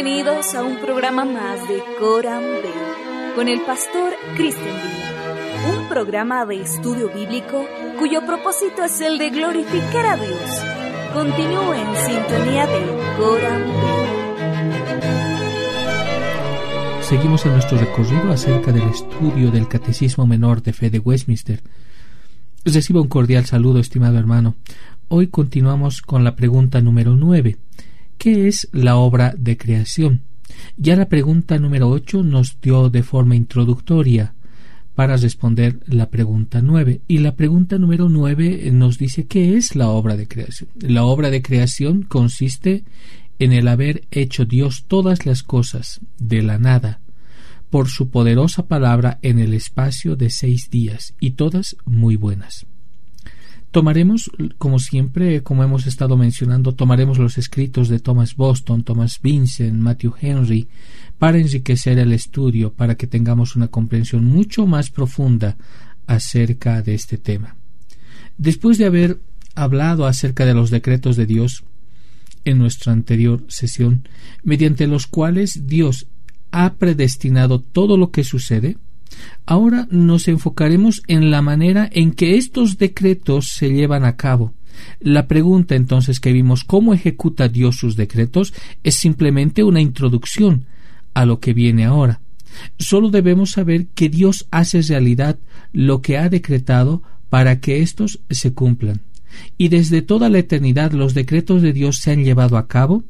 Bienvenidos a un programa más de Coram Bell con el pastor Cristian Villa, un programa de estudio bíblico cuyo propósito es el de glorificar a Dios. Continúe en sintonía de Coram Bell. Seguimos en nuestro recorrido acerca del estudio del Catecismo Menor de Fe de Westminster. Reciba un cordial saludo, estimado hermano. Hoy continuamos con la pregunta número nueve. ¿Qué es la obra de creación? Ya la pregunta número ocho nos dio de forma introductoria para responder la pregunta nueve. Y la pregunta número nueve nos dice qué es la obra de creación. La obra de creación consiste en el haber hecho Dios todas las cosas de la nada por su poderosa palabra en el espacio de seis días, y todas muy buenas. Tomaremos, como siempre, como hemos estado mencionando, tomaremos los escritos de Thomas Boston, Thomas Vincent, Matthew Henry, para enriquecer el estudio, para que tengamos una comprensión mucho más profunda acerca de este tema. Después de haber hablado acerca de los decretos de Dios en nuestra anterior sesión, mediante los cuales Dios ha predestinado todo lo que sucede, Ahora nos enfocaremos en la manera en que estos decretos se llevan a cabo. La pregunta entonces que vimos cómo ejecuta Dios sus decretos es simplemente una introducción a lo que viene ahora. Solo debemos saber que Dios hace realidad lo que ha decretado para que éstos se cumplan. Y desde toda la eternidad los decretos de Dios se han llevado a cabo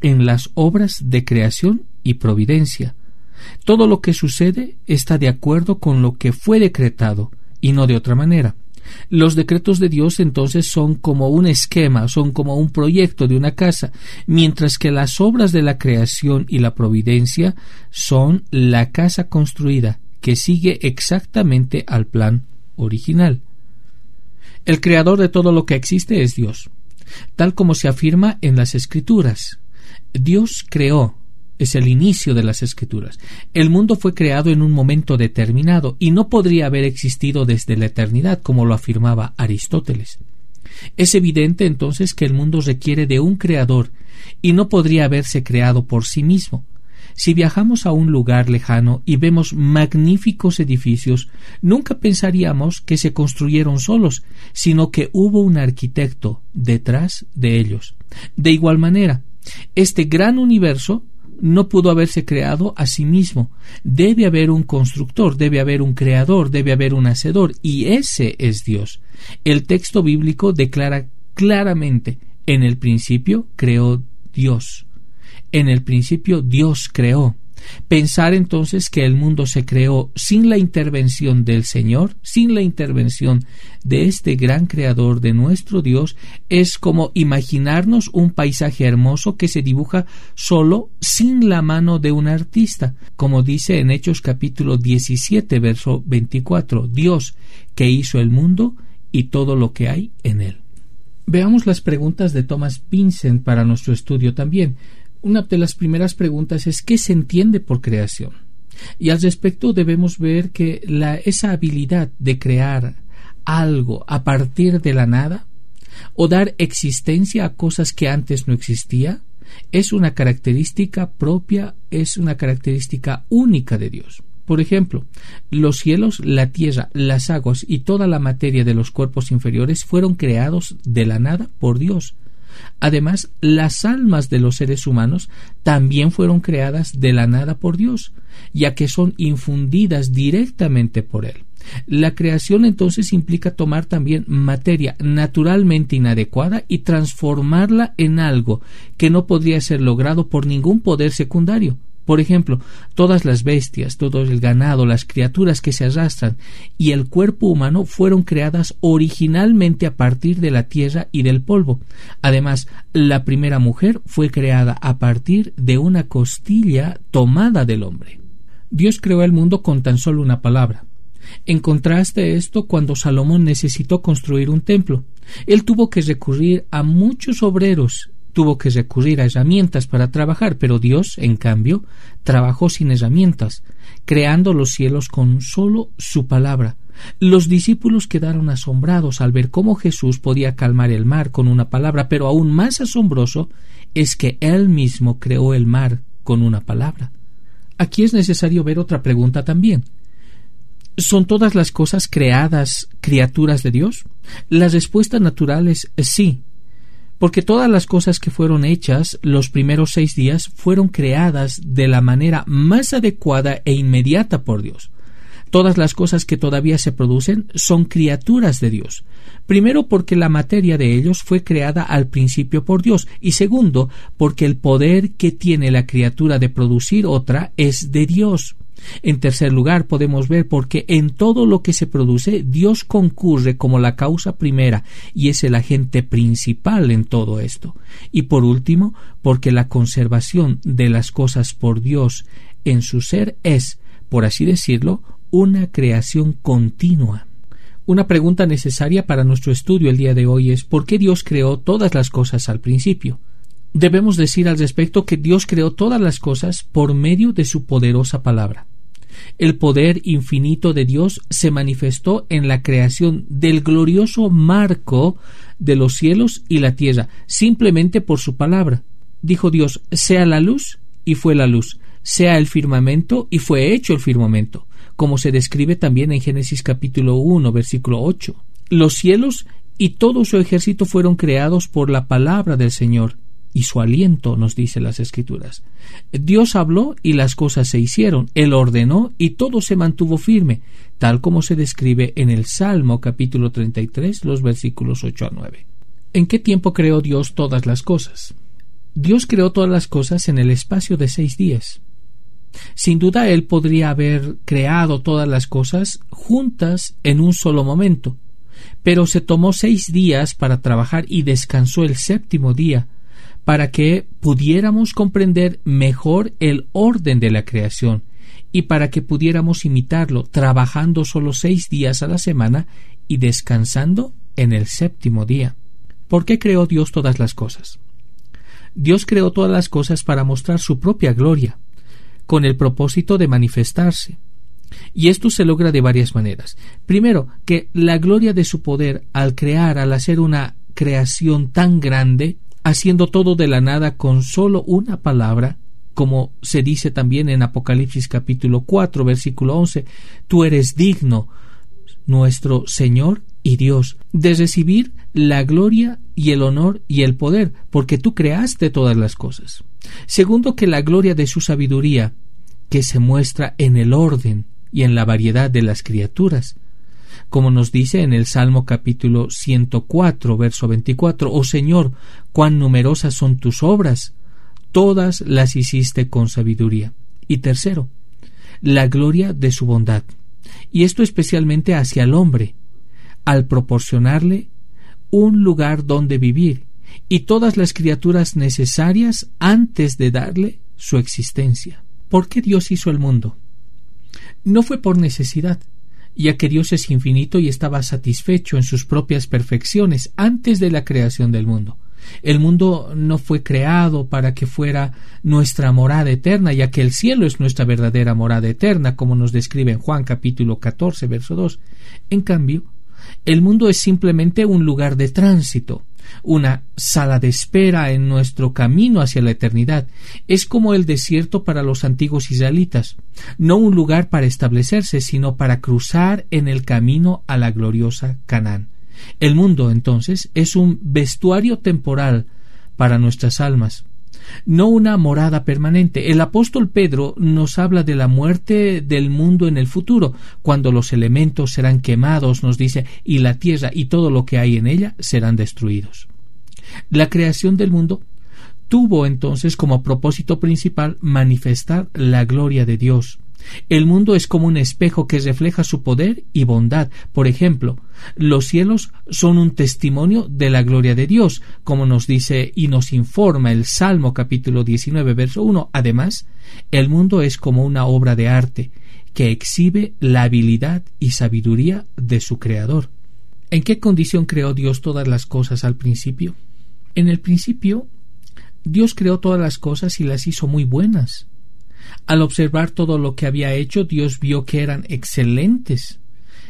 en las obras de creación y providencia. Todo lo que sucede está de acuerdo con lo que fue decretado, y no de otra manera. Los decretos de Dios entonces son como un esquema, son como un proyecto de una casa, mientras que las obras de la creación y la providencia son la casa construida, que sigue exactamente al plan original. El creador de todo lo que existe es Dios, tal como se afirma en las Escrituras. Dios creó, es el inicio de las escrituras. El mundo fue creado en un momento determinado y no podría haber existido desde la eternidad, como lo afirmaba Aristóteles. Es evidente entonces que el mundo requiere de un creador y no podría haberse creado por sí mismo. Si viajamos a un lugar lejano y vemos magníficos edificios, nunca pensaríamos que se construyeron solos, sino que hubo un arquitecto detrás de ellos. De igual manera, este gran universo no pudo haberse creado a sí mismo. Debe haber un constructor, debe haber un creador, debe haber un hacedor, y ese es Dios. El texto bíblico declara claramente en el principio creó Dios. En el principio Dios creó. Pensar entonces que el mundo se creó sin la intervención del Señor, sin la intervención de este gran creador de nuestro Dios, es como imaginarnos un paisaje hermoso que se dibuja solo sin la mano de un artista, como dice en Hechos capítulo 17, verso 24, Dios que hizo el mundo y todo lo que hay en él. Veamos las preguntas de Thomas Vincent para nuestro estudio también una de las primeras preguntas es ¿qué se entiende por creación? Y al respecto debemos ver que la, esa habilidad de crear algo a partir de la nada o dar existencia a cosas que antes no existía es una característica propia, es una característica única de Dios. Por ejemplo, los cielos, la tierra, las aguas y toda la materia de los cuerpos inferiores fueron creados de la nada por Dios. Además, las almas de los seres humanos también fueron creadas de la nada por Dios, ya que son infundidas directamente por Él. La creación entonces implica tomar también materia naturalmente inadecuada y transformarla en algo que no podría ser logrado por ningún poder secundario, por ejemplo, todas las bestias, todo el ganado, las criaturas que se arrastran y el cuerpo humano fueron creadas originalmente a partir de la tierra y del polvo. Además, la primera mujer fue creada a partir de una costilla tomada del hombre. Dios creó el mundo con tan solo una palabra. En contraste esto, cuando Salomón necesitó construir un templo, él tuvo que recurrir a muchos obreros tuvo que recurrir a herramientas para trabajar, pero Dios, en cambio, trabajó sin herramientas, creando los cielos con solo su palabra. Los discípulos quedaron asombrados al ver cómo Jesús podía calmar el mar con una palabra, pero aún más asombroso es que Él mismo creó el mar con una palabra. Aquí es necesario ver otra pregunta también. ¿Son todas las cosas creadas criaturas de Dios? La respuesta natural es sí, porque todas las cosas que fueron hechas los primeros seis días fueron creadas de la manera más adecuada e inmediata por Dios. Todas las cosas que todavía se producen son criaturas de Dios. Primero porque la materia de ellos fue creada al principio por Dios y segundo porque el poder que tiene la criatura de producir otra es de Dios. En tercer lugar, podemos ver porque en todo lo que se produce Dios concurre como la causa primera y es el agente principal en todo esto. Y por último, porque la conservación de las cosas por Dios en su ser es, por así decirlo, una creación continua. Una pregunta necesaria para nuestro estudio el día de hoy es ¿por qué Dios creó todas las cosas al principio? Debemos decir al respecto que Dios creó todas las cosas por medio de su poderosa palabra. El poder infinito de Dios se manifestó en la creación del glorioso marco de los cielos y la tierra, simplemente por su palabra. Dijo Dios, sea la luz, y fue la luz, sea el firmamento, y fue hecho el firmamento, como se describe también en Génesis capítulo 1, versículo 8. Los cielos y todo su ejército fueron creados por la palabra del Señor, y su aliento, nos dice las Escrituras. Dios habló y las cosas se hicieron, Él ordenó y todo se mantuvo firme, tal como se describe en el Salmo capítulo 33, los versículos 8 a 9. ¿En qué tiempo creó Dios todas las cosas? Dios creó todas las cosas en el espacio de seis días. Sin duda Él podría haber creado todas las cosas juntas en un solo momento, pero se tomó seis días para trabajar y descansó el séptimo día, para que pudiéramos comprender mejor el orden de la creación y para que pudiéramos imitarlo trabajando solo seis días a la semana y descansando en el séptimo día. ¿Por qué creó Dios todas las cosas? Dios creó todas las cosas para mostrar su propia gloria, con el propósito de manifestarse. Y esto se logra de varias maneras. Primero, que la gloria de su poder al crear, al hacer una creación tan grande, haciendo todo de la nada con solo una palabra, como se dice también en Apocalipsis capítulo 4, versículo 11, tú eres digno, nuestro Señor y Dios, de recibir la gloria y el honor y el poder, porque tú creaste todas las cosas. Segundo, que la gloria de su sabiduría, que se muestra en el orden y en la variedad de las criaturas, como nos dice en el Salmo capítulo 104, verso 24, Oh Señor, cuán numerosas son tus obras, todas las hiciste con sabiduría. Y tercero, la gloria de su bondad, y esto especialmente hacia el hombre, al proporcionarle un lugar donde vivir y todas las criaturas necesarias antes de darle su existencia. ¿Por qué Dios hizo el mundo? No fue por necesidad, ya que Dios es infinito y estaba satisfecho en sus propias perfecciones antes de la creación del mundo. El mundo no fue creado para que fuera nuestra morada eterna, ya que el cielo es nuestra verdadera morada eterna, como nos describe en Juan capítulo 14, verso 2. En cambio, el mundo es simplemente un lugar de tránsito, una sala de espera en nuestro camino hacia la eternidad. Es como el desierto para los antiguos israelitas, no un lugar para establecerse, sino para cruzar en el camino a la gloriosa Canaán. El mundo, entonces, es un vestuario temporal para nuestras almas, no una morada permanente. El apóstol Pedro nos habla de la muerte del mundo en el futuro, cuando los elementos serán quemados, nos dice, y la tierra y todo lo que hay en ella serán destruidos. La creación del mundo tuvo entonces como propósito principal manifestar la gloria de Dios, el mundo es como un espejo que refleja su poder y bondad. Por ejemplo, los cielos son un testimonio de la gloria de Dios, como nos dice y nos informa el Salmo capítulo 19, verso 1. Además, el mundo es como una obra de arte que exhibe la habilidad y sabiduría de su Creador. ¿En qué condición creó Dios todas las cosas al principio? En el principio, Dios creó todas las cosas y las hizo muy buenas. Al observar todo lo que había hecho, Dios vio que eran excelentes.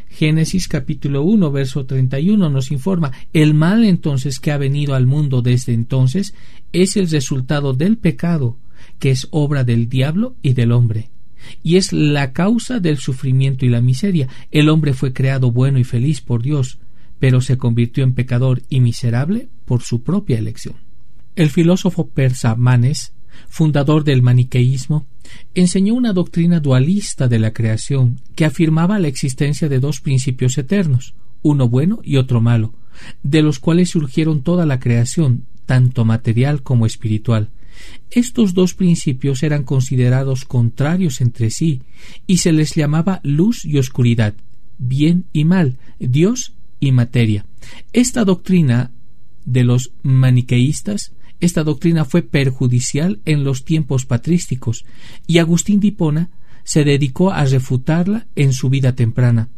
Génesis capítulo 1, verso 31 nos informa, el mal entonces que ha venido al mundo desde entonces es el resultado del pecado que es obra del diablo y del hombre, y es la causa del sufrimiento y la miseria. El hombre fue creado bueno y feliz por Dios, pero se convirtió en pecador y miserable por su propia elección. El filósofo persa Manes, fundador del maniqueísmo, enseñó una doctrina dualista de la creación que afirmaba la existencia de dos principios eternos, uno bueno y otro malo, de los cuales surgieron toda la creación, tanto material como espiritual. Estos dos principios eran considerados contrarios entre sí y se les llamaba luz y oscuridad, bien y mal, Dios y materia. Esta doctrina de los maniqueístas esta doctrina fue perjudicial en los tiempos patrísticos y Agustín de se dedicó a refutarla en su vida temprana.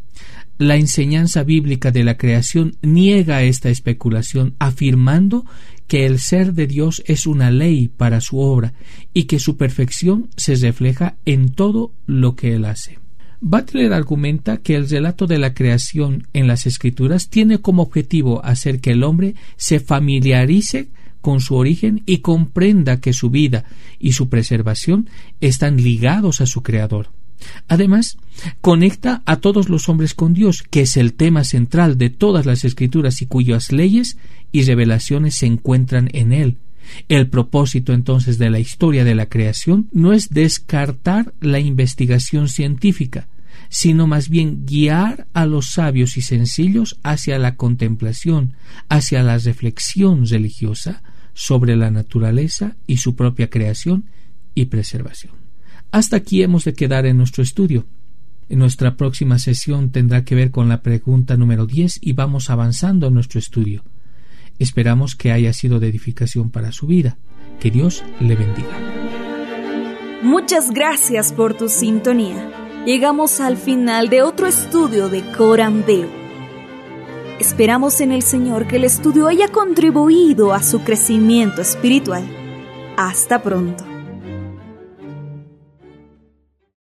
La enseñanza bíblica de la creación niega esta especulación, afirmando que el ser de Dios es una ley para su obra y que su perfección se refleja en todo lo que Él hace. Butler argumenta que el relato de la creación en las Escrituras tiene como objetivo hacer que el hombre se familiarice con su origen y comprenda que su vida y su preservación están ligados a su Creador. Además, conecta a todos los hombres con Dios, que es el tema central de todas las escrituras y cuyas leyes y revelaciones se encuentran en él. El propósito entonces de la historia de la creación no es descartar la investigación científica, sino más bien guiar a los sabios y sencillos hacia la contemplación, hacia la reflexión religiosa, sobre la naturaleza y su propia creación y preservación. Hasta aquí hemos de quedar en nuestro estudio. En nuestra próxima sesión tendrá que ver con la pregunta número 10 y vamos avanzando en nuestro estudio. Esperamos que haya sido de edificación para su vida. Que Dios le bendiga. Muchas gracias por tu sintonía. Llegamos al final de otro estudio de Coram Esperamos en el Señor que el estudio haya contribuido a su crecimiento espiritual. Hasta pronto.